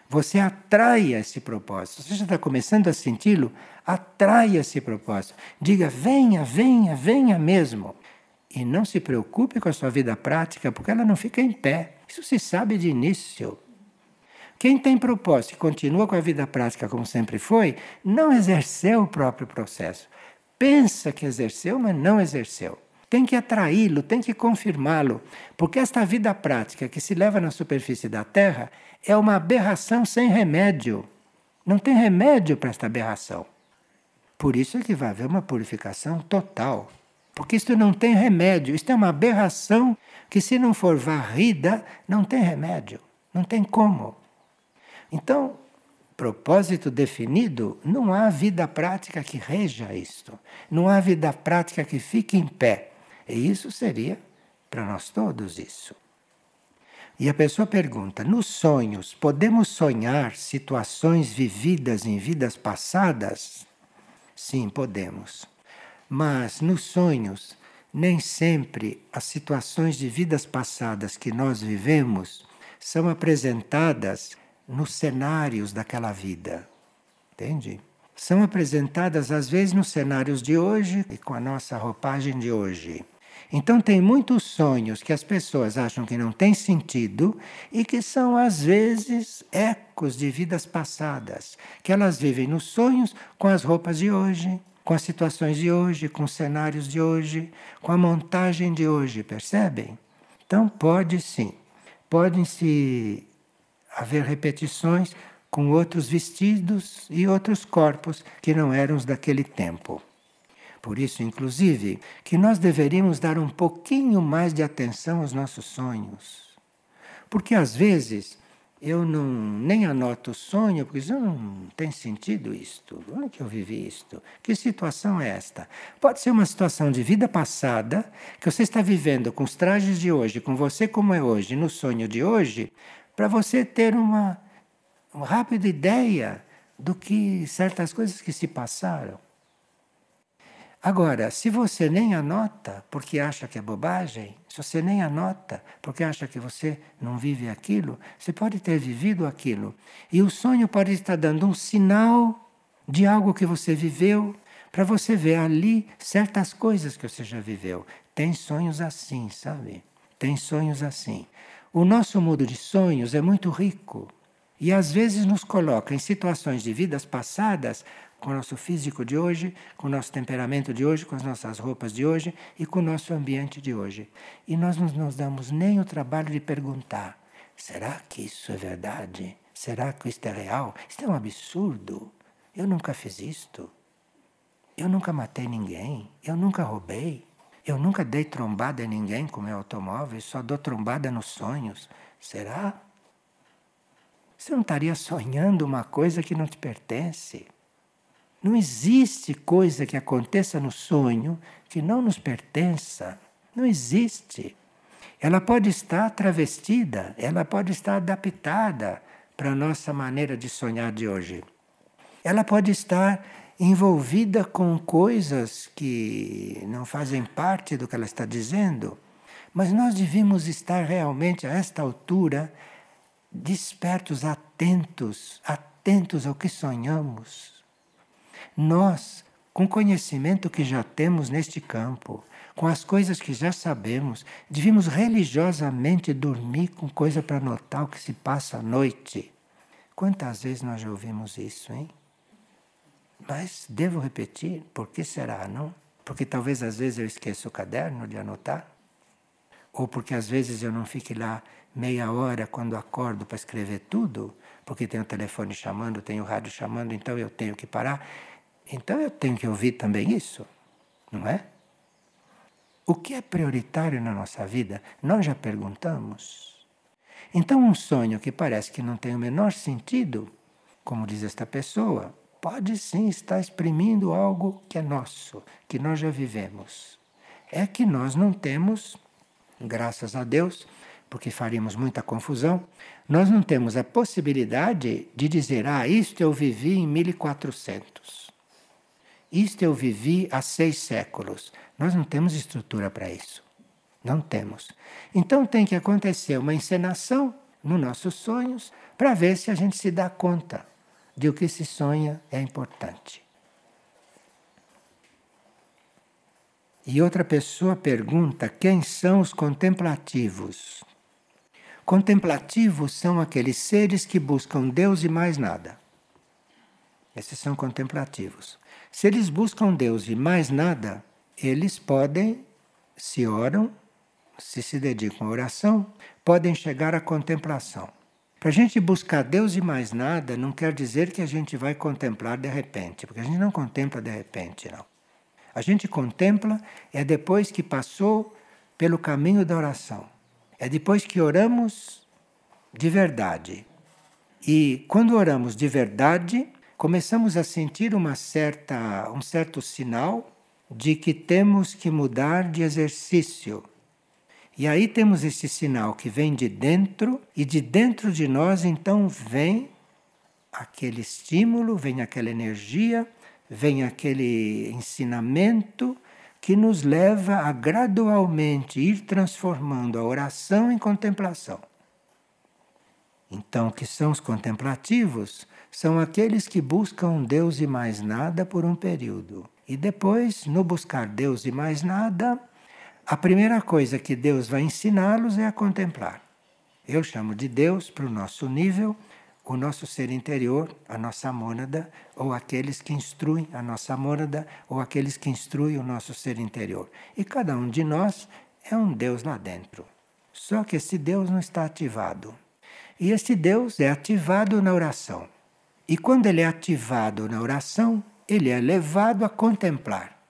S1: Você atrai esse propósito. Você já está começando a senti-lo? Atrai esse propósito. Diga: venha, venha, venha mesmo. E não se preocupe com a sua vida prática, porque ela não fica em pé. Isso se sabe de início. Quem tem propósito e continua com a vida prática como sempre foi, não exerceu o próprio processo. Pensa que exerceu, mas não exerceu tem que atraí-lo, tem que confirmá-lo, porque esta vida prática que se leva na superfície da Terra é uma aberração sem remédio. Não tem remédio para esta aberração. Por isso é que vai haver uma purificação total. Porque isto não tem remédio, isto é uma aberração que, se não for varrida, não tem remédio, não tem como. Então, propósito definido, não há vida prática que reja isto, não há vida prática que fique em pé. E isso seria para nós todos isso. E a pessoa pergunta: nos sonhos, podemos sonhar situações vividas em vidas passadas? Sim, podemos. Mas nos sonhos, nem sempre as situações de vidas passadas que nós vivemos são apresentadas nos cenários daquela vida. Entende? São apresentadas às vezes nos cenários de hoje e com a nossa roupagem de hoje. Então, tem muitos sonhos que as pessoas acham que não têm sentido e que são, às vezes, ecos de vidas passadas, que elas vivem nos sonhos com as roupas de hoje, com as situações de hoje, com os cenários de hoje, com a montagem de hoje, percebem? Então, pode sim, podem se haver repetições com outros vestidos e outros corpos que não eram os daquele tempo. Por isso, inclusive, que nós deveríamos dar um pouquinho mais de atenção aos nossos sonhos. Porque às vezes eu não nem anoto o sonho, porque isso não tem sentido isto. Onde que eu vivi isto? Que situação é esta? Pode ser uma situação de vida passada que você está vivendo com os trajes de hoje, com você como é hoje, no sonho de hoje, para você ter uma, uma rápida ideia do que certas coisas que se passaram. Agora, se você nem anota porque acha que é bobagem, se você nem anota porque acha que você não vive aquilo, você pode ter vivido aquilo. E o sonho pode estar dando um sinal de algo que você viveu, para você ver ali certas coisas que você já viveu. Tem sonhos assim, sabe? Tem sonhos assim. O nosso mundo de sonhos é muito rico e às vezes nos coloca em situações de vidas passadas com o nosso físico de hoje, com o nosso temperamento de hoje, com as nossas roupas de hoje e com o nosso ambiente de hoje. E nós não nos damos nem o trabalho de perguntar: será que isso é verdade? Será que isto é real? Isto é um absurdo. Eu nunca fiz isto. Eu nunca matei ninguém. Eu nunca roubei. Eu nunca dei trombada em ninguém com meu automóvel. Só dou trombada nos sonhos. Será? Você não estaria sonhando uma coisa que não te pertence. Não existe coisa que aconteça no sonho que não nos pertença. Não existe. Ela pode estar travestida, ela pode estar adaptada para a nossa maneira de sonhar de hoje. Ela pode estar envolvida com coisas que não fazem parte do que ela está dizendo, mas nós devíamos estar realmente a esta altura despertos, atentos, atentos ao que sonhamos. Nós, com o conhecimento que já temos neste campo, com as coisas que já sabemos, devíamos religiosamente dormir com coisa para notar o que se passa à noite. Quantas vezes nós já ouvimos isso, hein? Mas devo repetir, por que será, não? Porque talvez às vezes eu esqueça o caderno de anotar, ou porque às vezes eu não fique lá meia hora quando acordo para escrever tudo, porque tem o telefone chamando, tem o rádio chamando, então eu tenho que parar. Então eu tenho que ouvir também isso, não é? O que é prioritário na nossa vida? Nós já perguntamos. Então, um sonho que parece que não tem o menor sentido, como diz esta pessoa, pode sim estar exprimindo algo que é nosso, que nós já vivemos. É que nós não temos, graças a Deus, porque faríamos muita confusão, nós não temos a possibilidade de dizer: ah, isto eu vivi em 1400. Isto eu vivi há seis séculos. Nós não temos estrutura para isso. Não temos. Então tem que acontecer uma encenação nos nossos sonhos para ver se a gente se dá conta de o que se sonha é importante. E outra pessoa pergunta quem são os contemplativos. Contemplativos são aqueles seres que buscam Deus e mais nada. Esses são contemplativos. Se eles buscam Deus e mais nada, eles podem, se oram, se se dedicam à oração, podem chegar à contemplação. Para a gente buscar Deus e mais nada, não quer dizer que a gente vai contemplar de repente, porque a gente não contempla de repente, não. A gente contempla é depois que passou pelo caminho da oração. É depois que oramos de verdade. E quando oramos de verdade, começamos a sentir uma certa, um certo sinal de que temos que mudar de exercício. E aí temos esse sinal que vem de dentro, e de dentro de nós então vem aquele estímulo, vem aquela energia, vem aquele ensinamento que nos leva a gradualmente ir transformando a oração em contemplação. Então, que são os contemplativos? São aqueles que buscam Deus e mais nada por um período. E depois, no buscar Deus e mais nada, a primeira coisa que Deus vai ensiná-los é a contemplar. Eu chamo de Deus para o nosso nível o nosso ser interior, a nossa mônada, ou aqueles que instruem a nossa mônada, ou aqueles que instruem o nosso ser interior. E cada um de nós é um Deus lá dentro. Só que esse Deus não está ativado. E esse Deus é ativado na oração. E quando ele é ativado na oração, ele é levado a contemplar.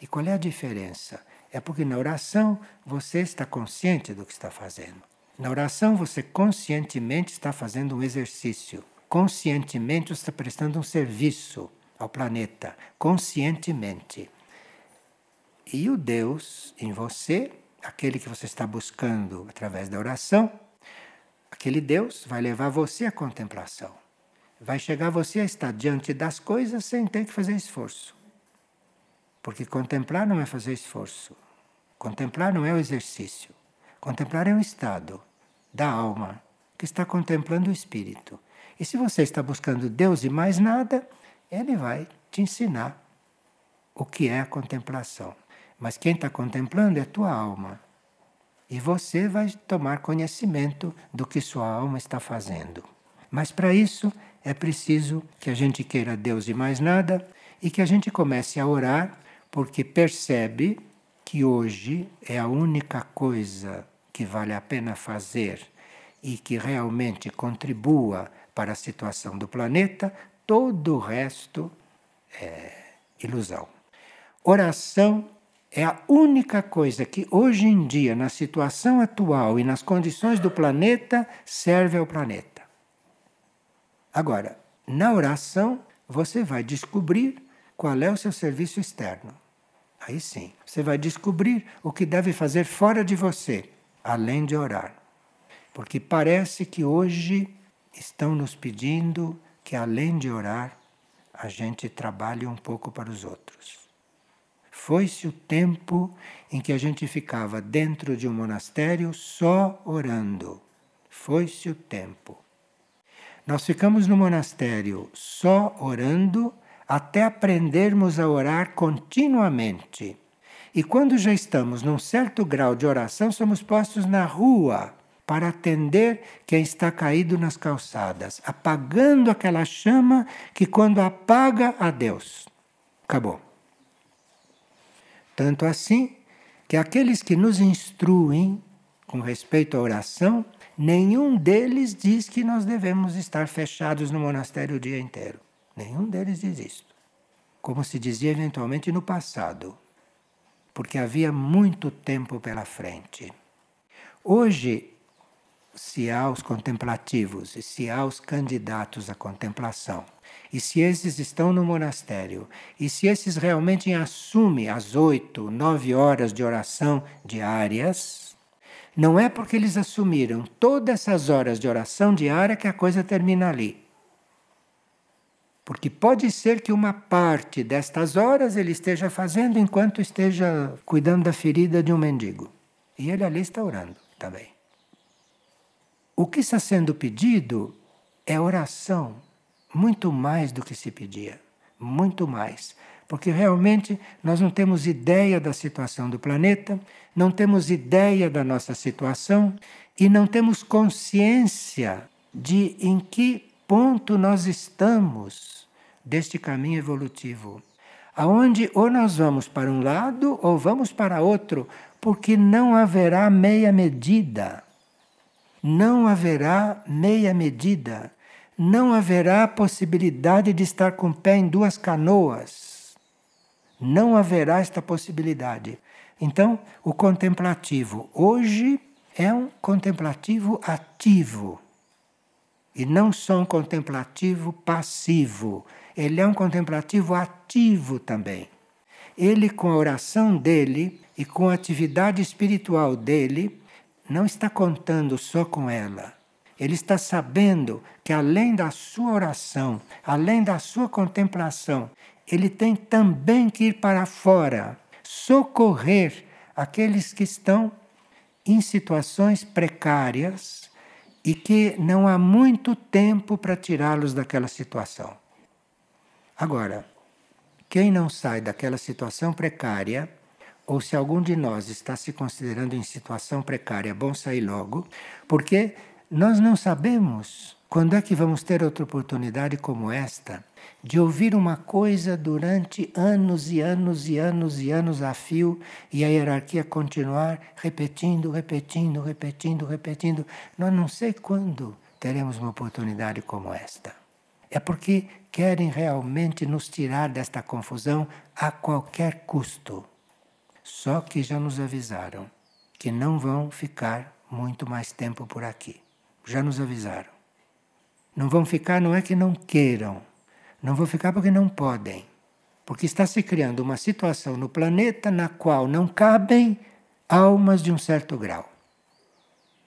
S1: E qual é a diferença? É porque na oração você está consciente do que está fazendo. Na oração, você conscientemente está fazendo um exercício. Conscientemente, está prestando um serviço ao planeta. Conscientemente. E o Deus em você, aquele que você está buscando através da oração, aquele Deus vai levar você à contemplação. vai chegar você a estar diante das coisas sem ter que fazer esforço. Porque contemplar não é fazer esforço. Contemplar não é o exercício. Contemplar é um estado da alma que está contemplando o espírito. E se você está buscando Deus e mais nada, ele vai te ensinar o que é a contemplação. Mas quem está contemplando é a tua alma. E você vai tomar conhecimento do que sua alma está fazendo. Mas para isso é preciso que a gente queira Deus e mais nada e que a gente comece a orar, porque percebe que hoje é a única coisa que vale a pena fazer e que realmente contribua para a situação do planeta, todo o resto é ilusão. Oração é a única coisa que hoje em dia, na situação atual e nas condições do planeta, serve ao planeta. Agora, na oração, você vai descobrir qual é o seu serviço externo. Aí sim, você vai descobrir o que deve fazer fora de você, além de orar. Porque parece que hoje estão nos pedindo que, além de orar, a gente trabalhe um pouco para os outros. Foi-se o tempo em que a gente ficava dentro de um monastério só orando. Foi-se o tempo. Nós ficamos no monastério só orando até aprendermos a orar continuamente. E quando já estamos num certo grau de oração, somos postos na rua para atender quem está caído nas calçadas, apagando aquela chama que, quando apaga, a Deus. Acabou. Tanto assim que aqueles que nos instruem com respeito à oração, nenhum deles diz que nós devemos estar fechados no monastério o dia inteiro. Nenhum deles diz isto. Como se dizia eventualmente no passado, porque havia muito tempo pela frente. Hoje, se há os contemplativos e se há os candidatos à contemplação, e se esses estão no monastério, e se esses realmente assumem as oito, nove horas de oração diárias, não é porque eles assumiram todas essas horas de oração diária que a coisa termina ali. Porque pode ser que uma parte destas horas ele esteja fazendo enquanto esteja cuidando da ferida de um mendigo. E ele ali está orando também. O que está sendo pedido é oração muito mais do que se pedia, muito mais. Porque realmente nós não temos ideia da situação do planeta, não temos ideia da nossa situação e não temos consciência de em que ponto nós estamos deste caminho evolutivo. Aonde ou nós vamos para um lado ou vamos para outro, porque não haverá meia medida. Não haverá meia medida não haverá possibilidade de estar com o pé em duas canoas. Não haverá esta possibilidade. Então, o contemplativo hoje é um contemplativo ativo e não só um contemplativo passivo. Ele é um contemplativo ativo também. Ele, com a oração dele e com a atividade espiritual dele, não está contando só com ela ele está sabendo que além da sua oração, além da sua contemplação, ele tem também que ir para fora, socorrer aqueles que estão em situações precárias e que não há muito tempo para tirá-los daquela situação. Agora, quem não sai daquela situação precária, ou se algum de nós está se considerando em situação precária, é bom sair logo, porque nós não sabemos quando é que vamos ter outra oportunidade como esta de ouvir uma coisa durante anos e anos e anos e anos a fio e a hierarquia continuar repetindo, repetindo, repetindo, repetindo. Nós não sei quando teremos uma oportunidade como esta. É porque querem realmente nos tirar desta confusão a qualquer custo. Só que já nos avisaram que não vão ficar muito mais tempo por aqui já nos avisaram. Não vão ficar, não é que não queiram, não vão ficar porque não podem. Porque está se criando uma situação no planeta na qual não cabem almas de um certo grau.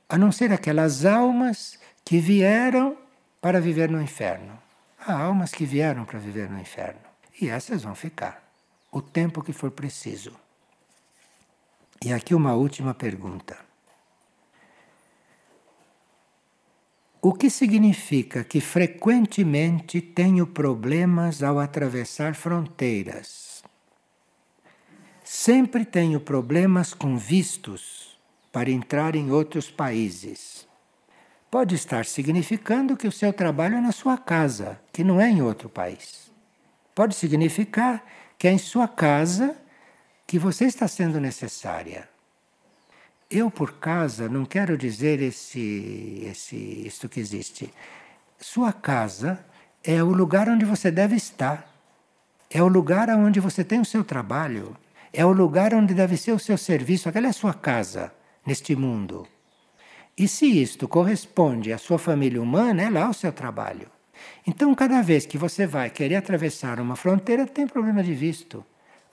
S1: A não ser aquelas almas que vieram para viver no inferno. Há almas que vieram para viver no inferno. E essas vão ficar o tempo que for preciso. E aqui uma última pergunta. O que significa que frequentemente tenho problemas ao atravessar fronteiras? Sempre tenho problemas com vistos para entrar em outros países. Pode estar significando que o seu trabalho é na sua casa, que não é em outro país. Pode significar que é em sua casa que você está sendo necessária. Eu por casa não quero dizer esse, esse, isto que existe. Sua casa é o lugar onde você deve estar. É o lugar onde você tem o seu trabalho. É o lugar onde deve ser o seu serviço. Aquela é a sua casa neste mundo. E se isto corresponde à sua família humana, é lá o seu trabalho. Então, cada vez que você vai querer atravessar uma fronteira, tem problema de visto.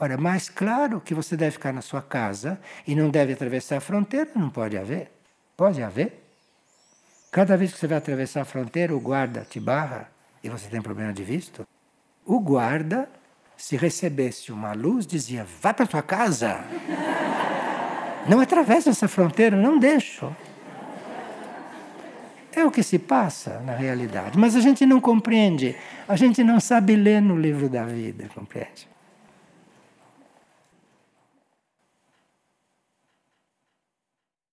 S1: Ora, mais claro que você deve ficar na sua casa e não deve atravessar a fronteira, não pode haver. Pode haver. Cada vez que você vai atravessar a fronteira, o guarda te barra e você tem problema de visto. O guarda, se recebesse uma luz, dizia: vá para tua casa. Não atravessa essa fronteira, não deixo. É o que se passa na realidade. Mas a gente não compreende. A gente não sabe ler no livro da vida, compreende?